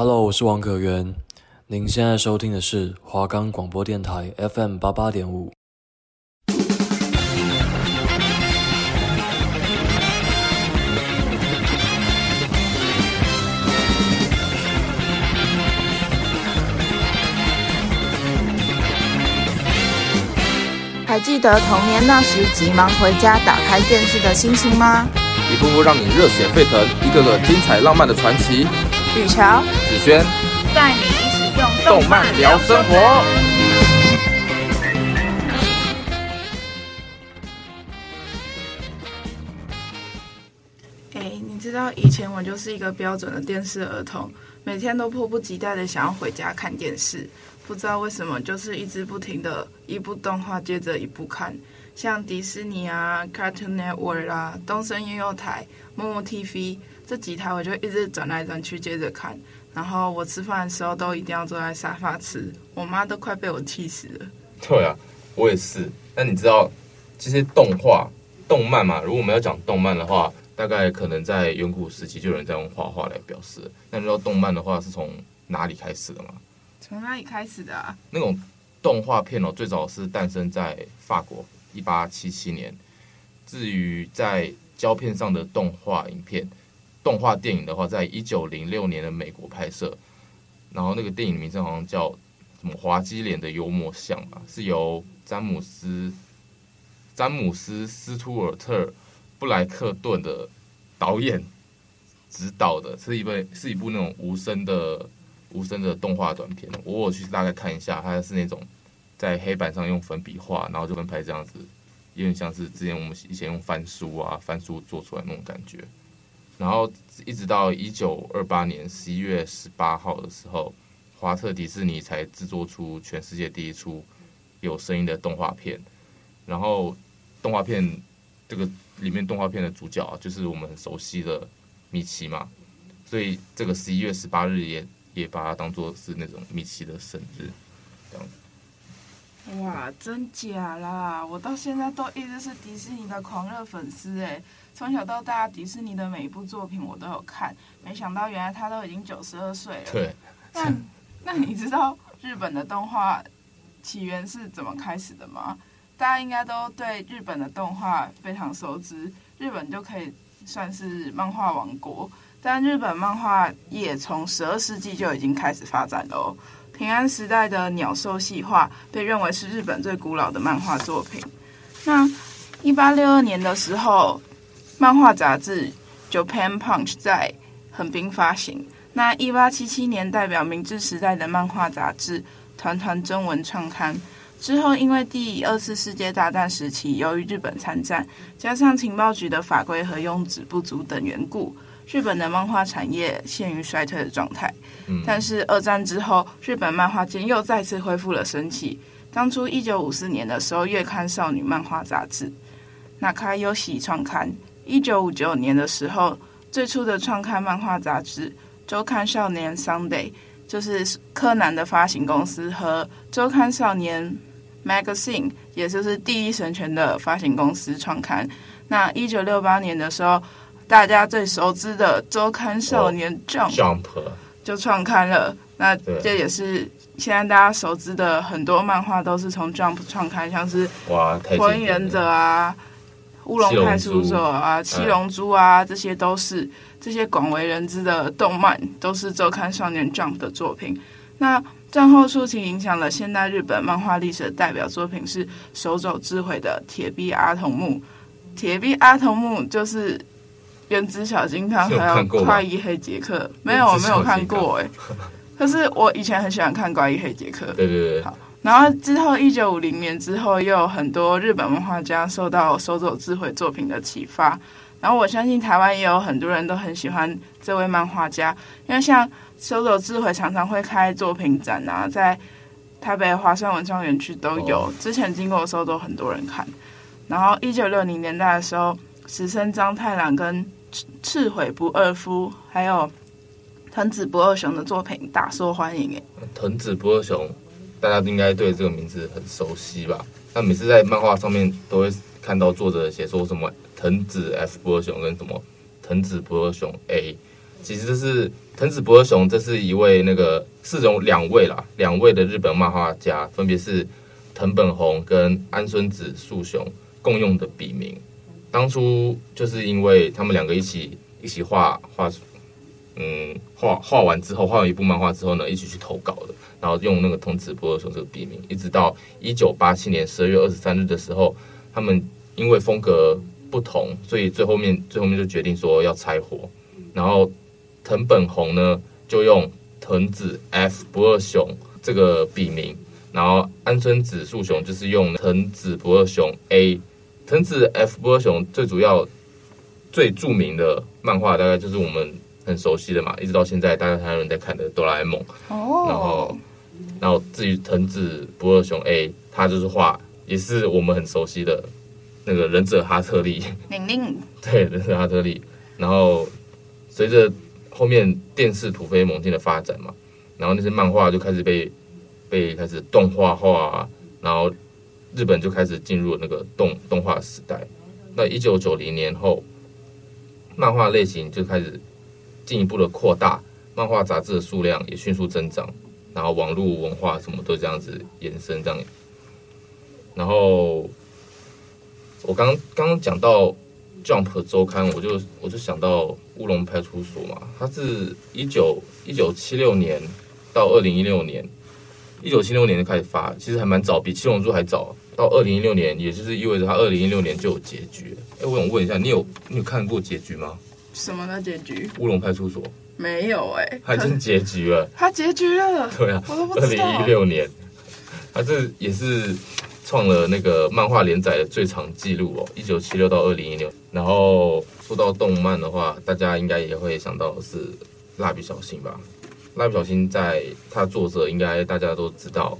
Hello，我是王可元。您现在收听的是华冈广播电台 FM 八八点五。还记得童年那时急忙回家打开电视的心情吗？一部部让你热血沸腾，一个个精彩浪漫的传奇。雨乔、子轩带你一起用动漫聊生活。哎，你知道以前我就是一个标准的电视儿童，每天都迫不及待的想要回家看电视。不知道为什么，就是一直不停的一部动画接着一部看，像迪士尼啊、Cartoon Network 啊、东森幼幼台、Momo TV。这几台我就一直转来转去接着看，然后我吃饭的时候都一定要坐在沙发吃，我妈都快被我气死了。对啊，我也是。那你知道这些动画、动漫嘛？如果我们要讲动漫的话，大概可能在远古时期就有人在用画画来表示。那你知道动漫的话是从哪里开始的吗？从哪里开始的啊？那种动画片哦，最早是诞生在法国，一八七七年。至于在胶片上的动画影片。动画电影的话，在一九零六年的美国拍摄，然后那个电影名称好像叫什么《滑稽脸的幽默像》吧，是由詹姆斯詹姆斯斯图尔特布莱克顿的导演指导的，是一部是一部那种无声的无声的动画短片。我我去大概看一下，它是那种在黑板上用粉笔画，然后就跟拍这样子，有点像是之前我们以前用翻书啊翻书做出来那种感觉。然后一直到一九二八年十一月十八号的时候，华特迪士尼才制作出全世界第一出有声音的动画片。然后动画片这个里面动画片的主角，就是我们很熟悉的米奇嘛，所以这个十一月十八日也也把它当做是那种米奇的生日，这样子。哇，真假啦！我到现在都一直是迪士尼的狂热粉丝哎，从小到大迪士尼的每一部作品我都有看，没想到原来他都已经九十二岁了。对。那 那你知道日本的动画起源是怎么开始的吗？大家应该都对日本的动画非常熟知，日本就可以算是漫画王国，但日本漫画也从十二世纪就已经开始发展了哦。平安时代的鸟兽戏画被认为是日本最古老的漫画作品。那一八六二年的时候，漫画杂志《Japan Punch》在横滨发行。那一八七七年，代表明治时代的漫画杂志《团团中文》创刊。之后，因为第二次世界大战时期，由于日本参战，加上情报局的法规和用纸不足等缘故。日本的漫画产业陷于衰退的状态，但是二战之后，日本漫画界又再次恢复了生气。当初一九五四年的时候，月刊少女漫画杂志那卡优喜创刊；一九五九年的时候，最初的创刊漫画杂志周刊少年 Sunday 就是柯南的发行公司和周刊少年 Magazine，也就是第一神权的发行公司创刊。那一九六八年的时候。大家最熟知的周刊少年 Jump 就创刊了，那这也是现在大家熟知的很多漫画都是从 Jump 创刊，像是《火影忍者》啊、《乌龙派出所》啊、《七龙珠》啊，这些都是这些广为人知的动漫，都是周刊少年 Jump 的作品。那战后初期影响了现代日本漫画历史的代表作品是手冢治虫的《铁臂阿童木》，铁臂阿童木就是。原子小金刚还有怪医黑杰克，没有，我没有看过 哎。可是我以前很喜欢看怪医黑杰克。对对对。好，然后之后一九五零年之后，又有很多日本漫画家受到手冢治慧作品的启发。然后我相信台湾也有很多人都很喜欢这位漫画家，因为像手冢治慧常常会开作品展啊，在台北华山文创园区都有。之前经过的时候都很多人看。然后一九六零年代的时候，石森章太郎跟赤悔不二夫还有藤子不二雄的作品大受欢迎诶。藤子不二雄，大家应该对这个名字很熟悉吧？那每次在漫画上面都会看到作者写说什么藤子 F 不二雄跟什么藤子不二雄 A，其实这是藤子不二雄，这是一位那个是有两位啦，两位的日本漫画家，分别是藤本弘跟安孙子素雄共用的笔名。当初就是因为他们两个一起一起画画，嗯，画画完之后，画完一部漫画之后呢，一起去投稿的，然后用那个藤子不二雄这个笔名，一直到一九八七年十二月二十三日的时候，他们因为风格不同，所以最后面最后面就决定说要拆伙，然后。藤本弘呢，就用藤子 F 不二雄这个笔名，然后安孙子树雄就是用藤子不二雄 A。藤子 F 不二雄最主要、最著名的漫画，大概就是我们很熟悉的嘛，一直到现在大家还有人在看的哆啦 A 梦。哦。然后，然后至于藤子不二雄 A，他就是画，也是我们很熟悉的那个忍者哈特利。宁宁。对，忍者哈特利。然后随着后面电视突飞猛进的发展嘛，然后那些漫画就开始被被开始动画化，然后日本就开始进入那个动动画时代。那一九九零年后，漫画类型就开始进一步的扩大，漫画杂志的数量也迅速增长，然后网络文化什么都这样子延伸这样。然后我刚刚刚讲到。Jump 周刊，我就我就想到乌龙派出所嘛，它是一九一九七六年到二零一六年，一九七六年就开始发，其实还蛮早，比七龙珠还早。到二零一六年，也就是意味着它二零一六年就有结局。哎，我想问一下，你有你有看过结局吗？什么的结局？乌龙派出所没有哎、欸，它已经结局了。它结局了？对啊，二零一六年，它这也是。创了那个漫画连载的最长记录哦，一九七六到二零一六。然后说到动漫的话，大家应该也会想到是蜡笔小新吧？蜡笔小新在他作者应该大家都知道，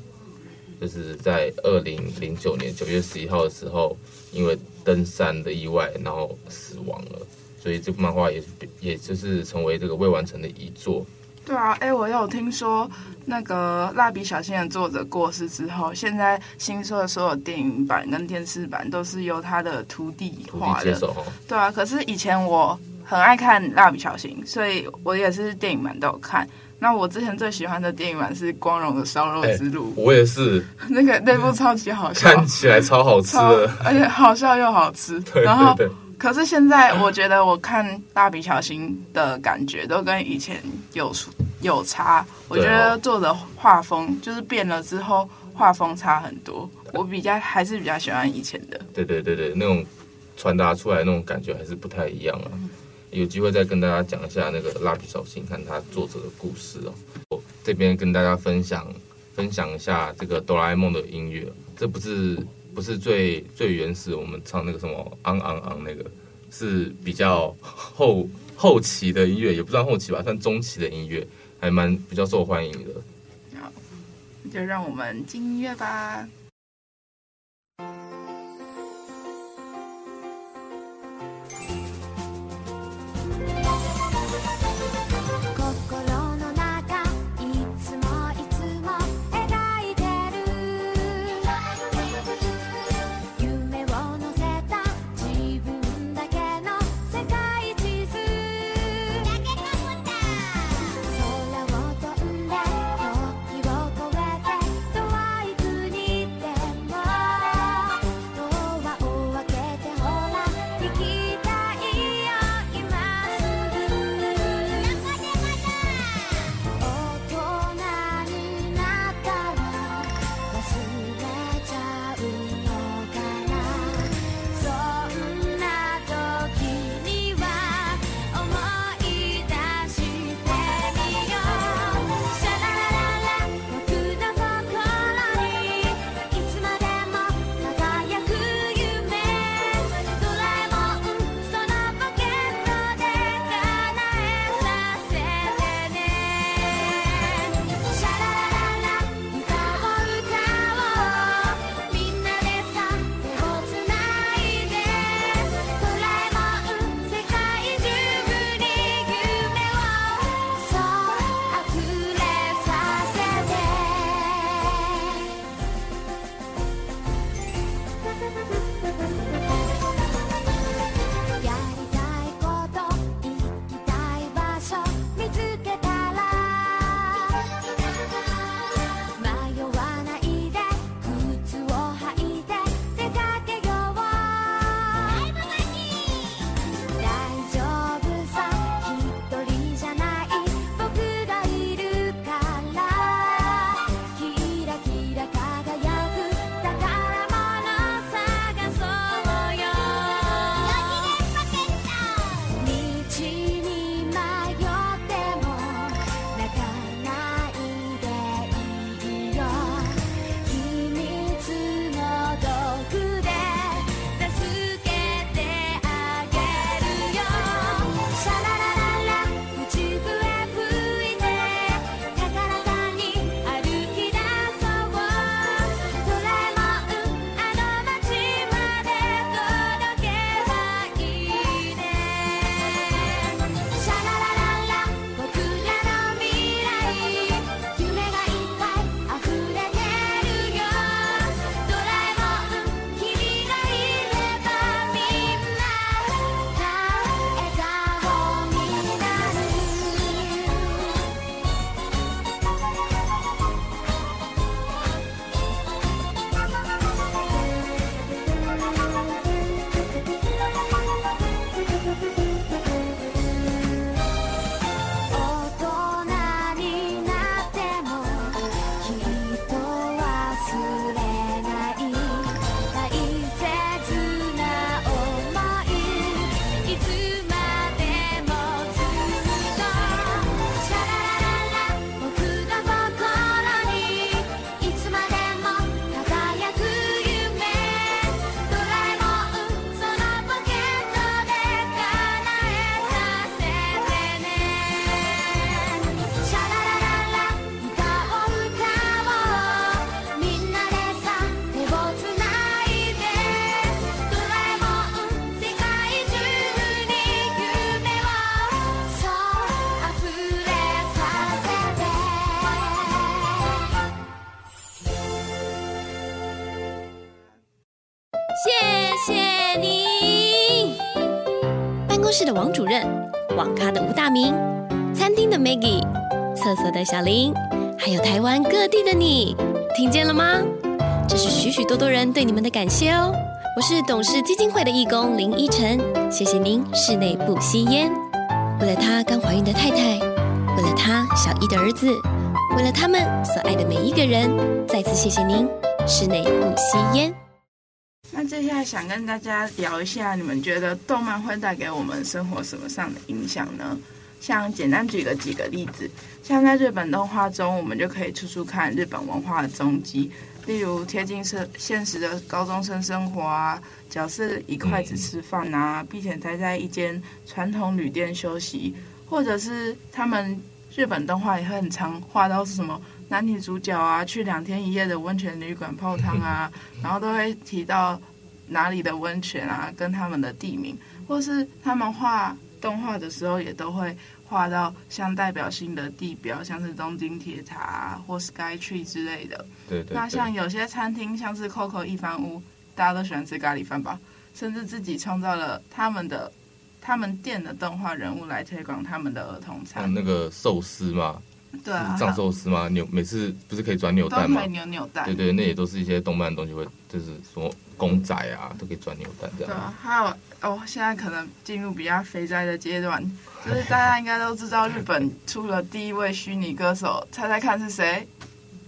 就是在二零零九年九月十一号的时候，因为登山的意外，然后死亡了。所以这部漫画也也就是成为这个未完成的遗作。对啊，哎，我有听说那个蜡笔小新的作者过世之后，现在新出的所有电影版跟电视版都是由他的徒弟画的。对啊，可是以前我很爱看蜡笔小新，所以我也是电影版都有看。那我之前最喜欢的电影版是《光荣的烧肉之路》，我也是。那个那部超级好笑，看起来超好吃的，而且好笑又好吃。对，对，对。然后，可是现在我觉得我看蜡笔小新的感觉都跟以前有出。有差，我觉得做的画风就是变了之后，画风差很多。我比较还是比较喜欢以前的。对对对对，那种传达出来那种感觉还是不太一样啊。有机会再跟大家讲一下那个蜡笔小新，看他作者的故事哦。我这边跟大家分享分享一下这个哆啦 A 梦的音乐，这不是不是最最原始，我们唱那个什么昂昂昂那个，是比较后后期的音乐，也不算后期吧，算中期的音乐。还蛮比较受欢迎的，好，那就让我们进音乐吧。Maggie，厕所的小林，还有台湾各地的你，听见了吗？这是许许多多人对你们的感谢哦。我是董事基金会的义工林依晨，谢谢您室内不吸烟。为了他刚怀孕的太太，为了他小一的儿子，为了他们所爱的每一个人，再次谢谢您室内不吸烟。那接下来想跟大家聊一下，你们觉得动漫会带给我们生活什么上的影响呢？像简单举个几个例子，像在日本动画中，我们就可以处处看日本文化的踪迹。例如贴近现现实的高中生生活啊，角色一筷子吃饭啊，并且待在一间传统旅店休息，或者是他们日本动画也会很常画到是什么男女主角啊去两天一夜的温泉旅馆泡汤啊，然后都会提到哪里的温泉啊，跟他们的地名，或是他们画动画的时候也都会。画到像代表性的地标，像是东京铁塔啊，或 Sky Tree 之类的。对对，对。那像有些餐厅，像是 Coco 一番屋，大家都喜欢吃咖喱饭吧？甚至自己创造了他们的他们店的动画人物来推广他们的儿童餐。那个寿司嘛，对啊，藏寿司吗，扭每次不是可以转扭蛋吗？扭扭蛋。对对，那也都是一些动漫的东西，会就是说公仔啊，都可以转扭蛋这样。对啊，还有哦，现在可能进入比较肥宅的阶段。就是大家应该都知道，日本出了第一位虚拟歌手，猜猜看是谁？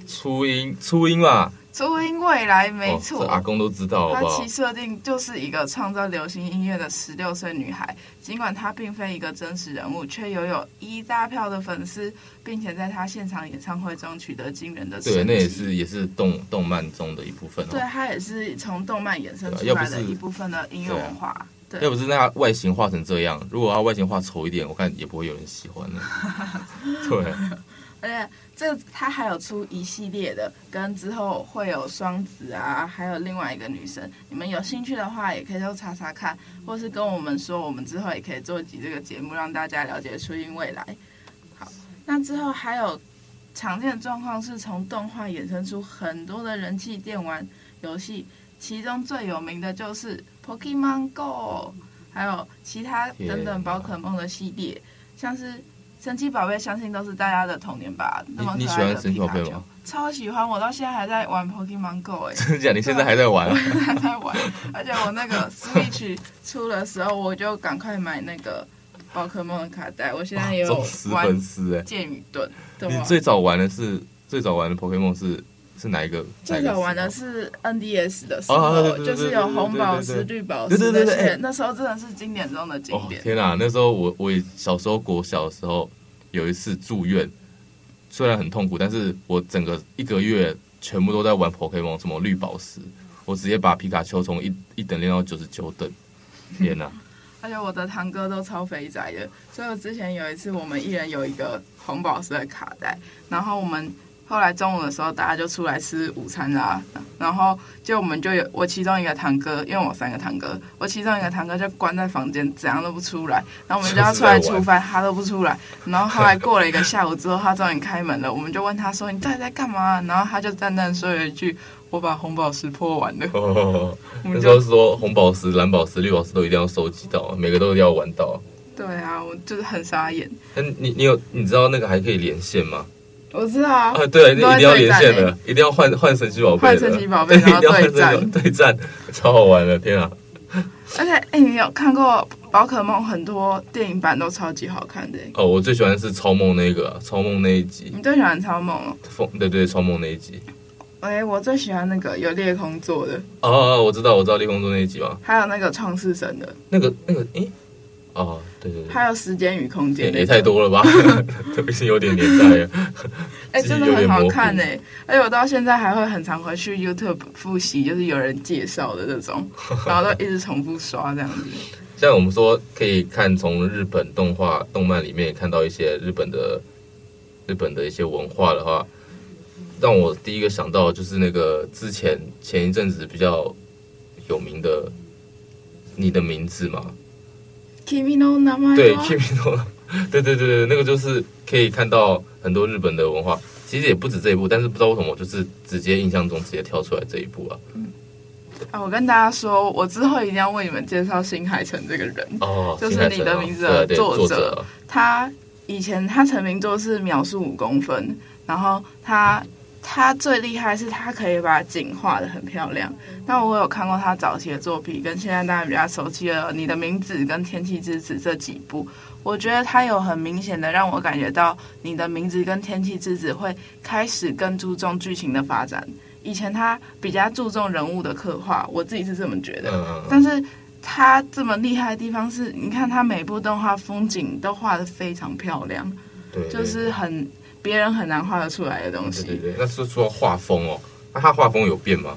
初音，初音嘛。初音未来，没错。哦、阿公都知道好不好，他其设定就是一个创造流行音乐的十六岁女孩。尽管她并非一个真实人物，却拥有一大票的粉丝，并且在她现场演唱会中取得惊人的成绩。对，那也是也是动动漫中的一部分、哦。对，它也是从动漫衍生出来的一部分的音乐文化。要不是那外形画成这样，如果他外形画丑一点，我看也不会有人喜欢的。对，而且这他还有出一系列的，跟之后会有双子啊，还有另外一个女生，你们有兴趣的话，也可以都查查看，或是跟我们说，我们之后也可以做一集这个节目，让大家了解初音未来。好，那之后还有常见的状况是从动画衍生出很多的人气电玩游戏。其中最有名的就是 Pokemon Go，还有其他等等宝可梦的系列，像是神奇宝贝，相信都是大家的童年吧。那么可爱的你喜欢神奇宝贝吗？超喜欢，我到现在还在玩 Pokemon Go 哎。真的假？你现在还在玩？还在玩，而且我那个 Switch 出的时候，我就赶快买那个宝可梦的卡带。我现在也有玩剑与盾。你最早玩的是最早玩的 Pokemon 是？是哪一个？最早玩的是 NDS 的时候，就是有红宝石、绿宝石那些，那时候真的是经典中的经典。天哪，那时候我我也小时候国小的时候有一次住院，虽然很痛苦，但是我整个一个月全部都在玩 Pokemon，什么绿宝石，我直接把皮卡丘从一一等练到九十九等。天哪！而且我的堂哥都超肥宅的，所以我之前有一次我们一人有一个红宝石的卡带，然后我们。后来中午的时候，大家就出来吃午餐啦。然后就我们就有我其中一个堂哥，因为我三个堂哥，我其中一个堂哥就关在房间，怎样都不出来。然后我们就要出来吃饭，他都不出来。然后后来过了一个下午之后，他终于开门了。我们就问他说：“你到底在干嘛？”然后他就淡淡说了一句：“我把红宝石破完了。哦”那时候说红宝石、蓝宝石、绿宝石都一定要收集到，每个都一定要玩到。对啊，我就是很傻眼。嗯，你你有你知道那个还可以连线吗？我知道啊，对，一定要连线的，一定要换 换神奇宝贝，换神奇宝贝，然后对战，对战，超好玩的，天啊！而且，哎，你有看过宝可梦很多电影版都超级好看的。哦，我最喜欢是超梦那个，超梦那一集。你最喜欢超梦哦？风，对对，超梦那一集。哎，我最喜欢那个有裂空座的。哦，我知道，我知道裂空座那一集吗？还有那个创世神的。那个，那个，哎。哦，对对对，还有时间与空间，也太多了吧，特别是有点年代了。哎、欸，真的很好看哎，而且我到现在还会很常回去 YouTube 复习，就是有人介绍的这种，然后都一直重复刷这样子。像我们说可以看从日本动画、动漫里面看到一些日本的日本的一些文化的话，让我第一个想到就是那个之前前一阵子比较有名的你的名字嘛。对 Kimino，对对对对，那个就是可以看到很多日本的文化。其实也不止这一部，但是不知道为什么，就是直接印象中直接跳出来这一部啊。嗯，啊，我跟大家说，我之后一定要为你们介绍新海诚这个人哦，就是你的名字的作者。作者他以前他成名作是秒速五公分，然后他他最厉害是他可以把景画的很漂亮。那我有看过他早期的作品，跟现在大家比较熟悉的《你的名字》跟《天气之子》这几部，我觉得他有很明显的让我感觉到《你的名字》跟《天气之子》会开始更注重剧情的发展。以前他比较注重人物的刻画，我自己是这么觉得。嗯、但是他这么厉害的地方是，你看他每部动画风景都画的非常漂亮，对，就是很别人很难画得出来的东西。对对对，那是说画风哦，那他画风有变吗？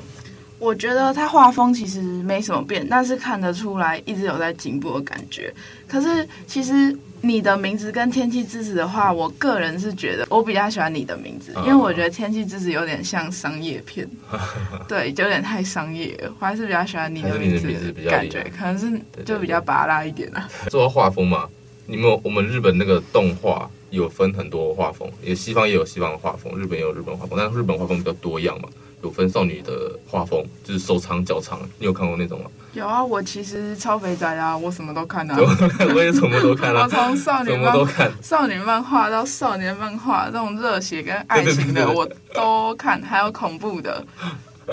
我觉得他画风其实没什么变，但是看得出来一直有在进步的感觉。可是其实。你的名字跟天气之子的话，我个人是觉得我比较喜欢你的名字，因为我觉得天气之子有点像商业片，对，就有点太商业了。我还是比较喜欢你的名字的感觉，可能是就比较拔拉一点啊。说到画风嘛，你们我们日本那个动画有分很多画风，也西方也有西方的画风，日本也有日本画风，但是日本画风比较多样嘛。有分少女的画风，就是手长脚长，你有看过那种吗？有啊，我其实超肥宅啊，我什么都看啊。我也什么都看啊。我从少女漫少女漫画到少年漫画，这种热血跟爱情的 我都看，还有恐怖的。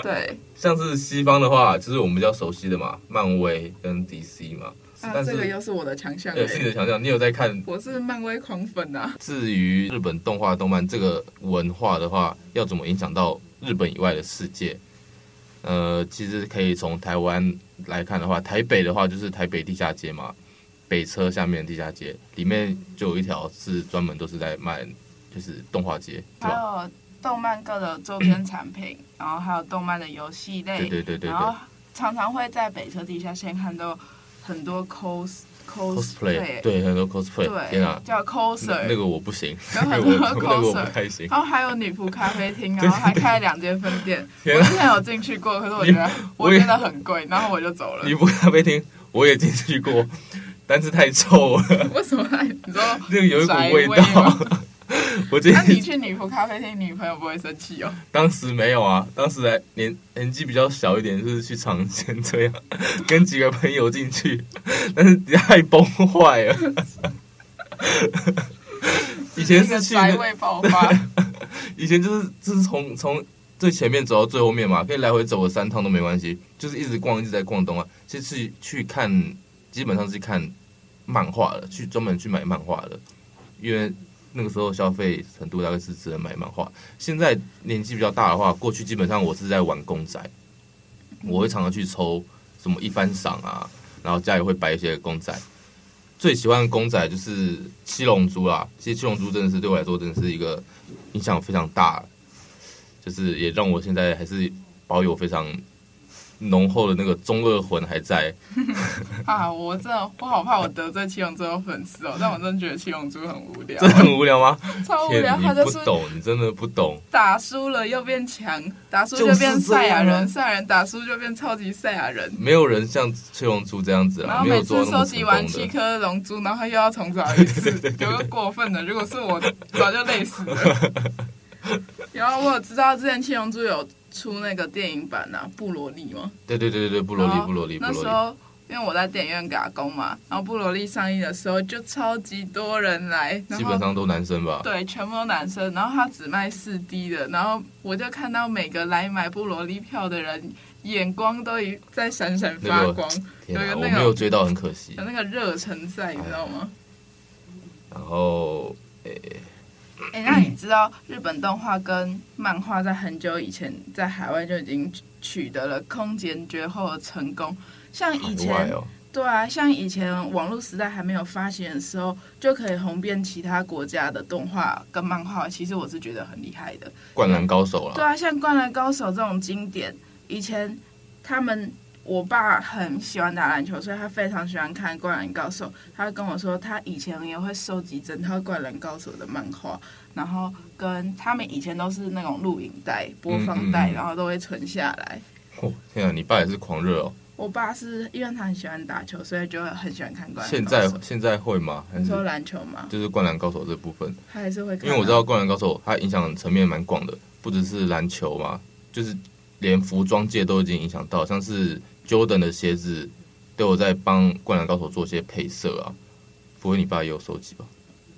对，像是西方的话，就是我们比较熟悉的嘛，漫威跟 DC 嘛。啊，这个又是我的强项。对，是你的强项。你有在看？我是漫威狂粉啊。至于日本动画、动漫这个文化的话，要怎么影响到日本以外的世界？呃，其实可以从台湾来看的话，台北的话就是台北地下街嘛，北车下面的地下街里面就有一条是专门都是在卖，就是动画街，还有动漫各的周边产品，然后还有动漫的游戏类，对对对对对，然后常常会在北车地下线看到。很多 cos cosplay，对，很多 cosplay，对，天啊，叫 coser，那个我不行，有很多 coser，然后还有女仆咖啡厅，然后还开了两间分店。我之前有进去过，可是我觉得我觉得很贵，然后我就走了。女仆咖啡厅我也进去过，但是太臭了。为什么？你说那个有一股味道。我你去女仆咖啡厅，女朋友不会生气哦？当时没有啊，当时还年年纪比较小一点，就是去尝鲜这样，跟几个朋友进去，但是太崩坏了。以前是去那味爆发，以前就是就是从从最前面走到最后面嘛，可以来回走个三趟都没关系，就是一直逛一直在逛东啊。这次去看，基本上是看漫画的，去专门去买漫画的，因为。那个时候消费程度大概是只能买漫画。现在年纪比较大的话，过去基本上我是在玩公仔，我会常常去抽什么一番赏啊，然后家里会摆一些公仔。最喜欢的公仔就是七龙珠啦。其实七龙珠真的是对我来说真的是一个影响非常大，就是也让我现在还是保有非常。浓厚的那个中二魂还在 啊！我真的我好怕我得罪七龙珠的粉丝哦，但我真的觉得七龙珠很无聊。真的很无聊吗？超无聊，他就是不懂，你真的不懂。打输了又变强，打输就变赛亚人，赛亚人打输就变超级赛亚人。没有人像七龙珠这样子啊！然后每次收集完七颗龙珠，然后又要重找一次，有个过分的。如果是我，早就累死了。然后我有知道之前七龙珠有。出那个电影版啊，布罗利吗？对对对对，布罗利布罗利。那时候因为我在电影院打工嘛，然后布罗利上映的时候就超级多人来，基本上都男生吧？对，全部都男生。然后他只卖四 D 的，然后我就看到每个来买布罗利票的人眼光都一在闪闪发光，那个、有个那个我没有追到，很可惜。有那个热忱在，你知道吗？然后，诶。哎，那你知道日本动画跟漫画在很久以前在海外就已经取得了空前绝后的成功？像以前，哦、对啊，像以前网络时代还没有发行的时候，就可以红遍其他国家的动画跟漫画。其实我是觉得很厉害的。灌篮高手了。对啊，像灌篮高手这种经典，以前他们。我爸很喜欢打篮球，所以他非常喜欢看《灌篮高手》。他跟我说，他以前也会收集整套《灌篮高手》的漫画，然后跟他们以前都是那种录影带、播放带，然后都会存下来。哦，天啊，你爸也是狂热哦！我爸是因为他很喜欢打球，所以就会很喜欢看《灌篮。现在现在会吗？还是你说篮球吗？就是《灌篮高手》这部分，他还是会看。因为我知道《灌篮高手》它影响层面蛮广的，不只是篮球嘛，就是。连服装界都已经影响到，像是 Jordan 的鞋子都有在帮《灌篮高手》做些配色啊。不会，你爸也有收集吧？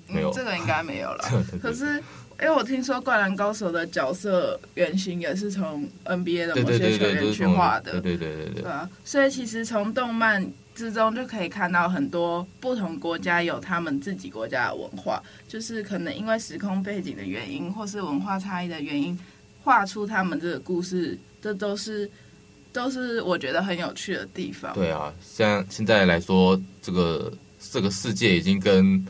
没有，嗯、这个应该没有了。可是，因为我听说《灌篮高手》的角色原型也是从 NBA 的某些球员去画的。对对对对对，对，对，对，对啊，所以其实从动漫之中就可以看到很多不同国家有他们自己国家的文化，就是可能因为时空背景的原因，或是文化差异的原因，画出他们这个故事，这都是都是我觉得很有趣的地方。对啊，像现在来说，这个。这个世界已经跟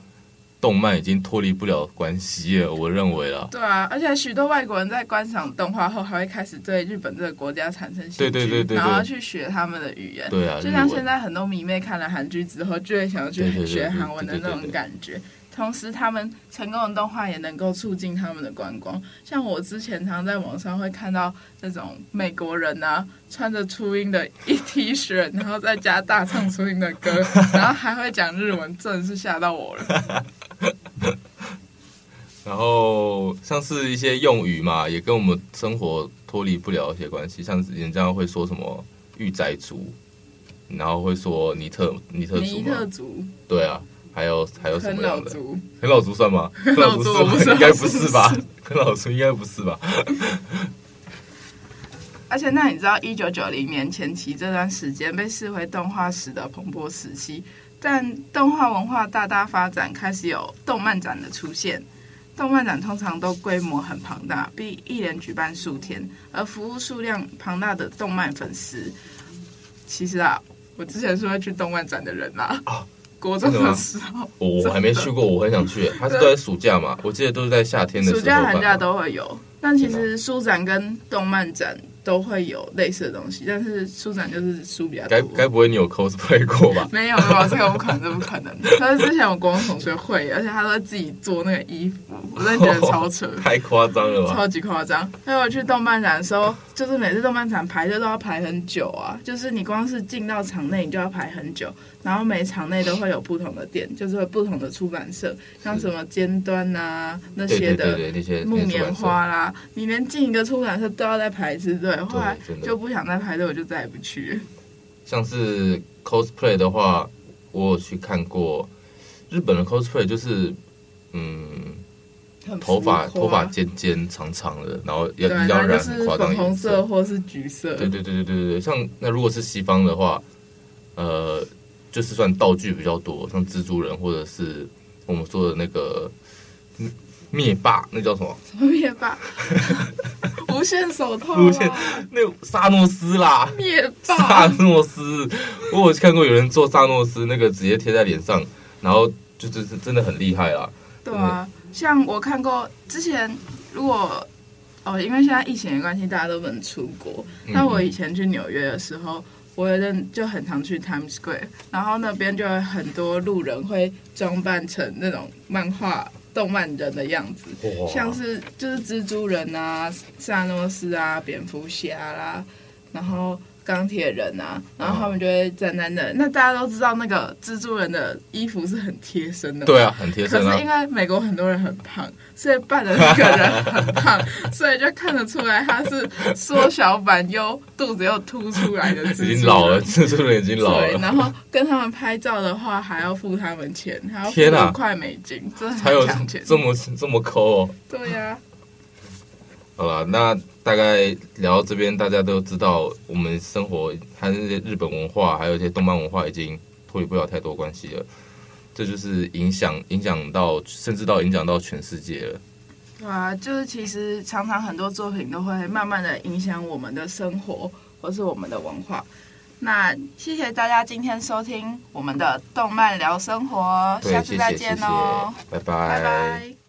动漫已经脱离不了关系了，我认为了。对啊，而且许多外国人在观赏动画后，还会开始对日本这个国家产生兴趣，对对对对，然后去学他们的语言。对啊，就像现在很多迷妹看了韩剧之后，就会想要去学韩文的那种感觉。同时，他们成功的动画也能够促进他们的观光。像我之前常在网上会看到那种美国人啊，穿着初音的一 T 恤，然后在家大唱初音的歌，然后还会讲日文，真的是吓到我了。然后像是一些用语嘛，也跟我们生活脱离不了一些关系，像人家会说什么“御宅族”，然后会说尼特“尼特尼特族”。尼特族。对啊。还有还有什么样的？啃老族，啃老族算吗？啃老族应该不是吧？啃老族应该不是吧？而且，那你知道，一九九零年前期这段时间被视为动画史的蓬勃时期，但动画文化大大发展，开始有动漫展的出现。动漫展通常都规模很庞大，并一连举办数天，而服务数量庞大的动漫粉丝，其实啊，我之前是会去动漫展的人啊。啊国中的时候，我我还没去过，我很想去。他是都在暑假嘛？我记得都是在夏天的时候。暑假寒假都会有，但其实书展跟动漫展。都会有类似的东西，但是书展就是书比较多。该该不会你有 cosplay 过吧？没有没有，这个不可能，这不可能。但是之前我国中同学会，而且他都自己做那个衣服，我真的觉得超扯，哦、太夸张了吧？超级夸张。还有我去动漫展的时候，就是每次动漫展排队都要排很久啊，就是你光是进到场内，你就要排很久。然后每场内都会有不同的店，就是会不同的出版社，像什么尖端啊那些的木棉花啦，你连进一个出版社都要再排一次队，后来就不想再排队，我就再也不去了。像是 cosplay 的话，我有去看过日本的 cosplay，就是嗯，头发头发尖尖长长的，然后要要染很夸张红色或是橘色。对对对对对对对，像那如果是西方的话，呃。就是算道具比较多，像蜘蛛人或者是我们说的那个灭霸，那叫什么？什么灭霸？无限手套？无限那萨诺斯啦？灭霸？萨诺斯？我有看过有人做萨诺斯，那个直接贴在脸上，然后就就是真的很厉害啦。对啊，像我看过之前，如果哦，因为现在疫情的关系，大家都不能出国。那、嗯、我以前去纽约的时候。我有阵就很常去 Times Square，然后那边就有很多路人会装扮成那种漫画、动漫人的样子，像是就是蜘蛛人啊、萨诺斯啊、蝙蝠侠啦，然后。钢铁人啊，然后他们就会站在那。哦、那大家都知道，那个蜘蛛人的衣服是很贴身的。对啊，很贴身、啊。可是因为美国很多人很胖，所以扮的那个人很胖，所以就看得出来他是缩小版又肚子又凸出来的蜘蛛人。已经老了，蜘蛛人已经老了。对，然后跟他们拍照的话，还要付他们钱，还要付五块美金，真的很抢钱。这么这么抠哦。对呀、啊。好了，那大概聊到这边，大家都知道我们生活和那些日本文化，还有一些动漫文化已经脱离不了太多关系了。这就是影响影响到，甚至到影响到全世界了。对啊，就是其实常常很多作品都会慢慢的影响我们的生活，或是我们的文化。那谢谢大家今天收听我们的动漫聊生活，下次再见哦，谢谢谢谢，拜拜。拜拜。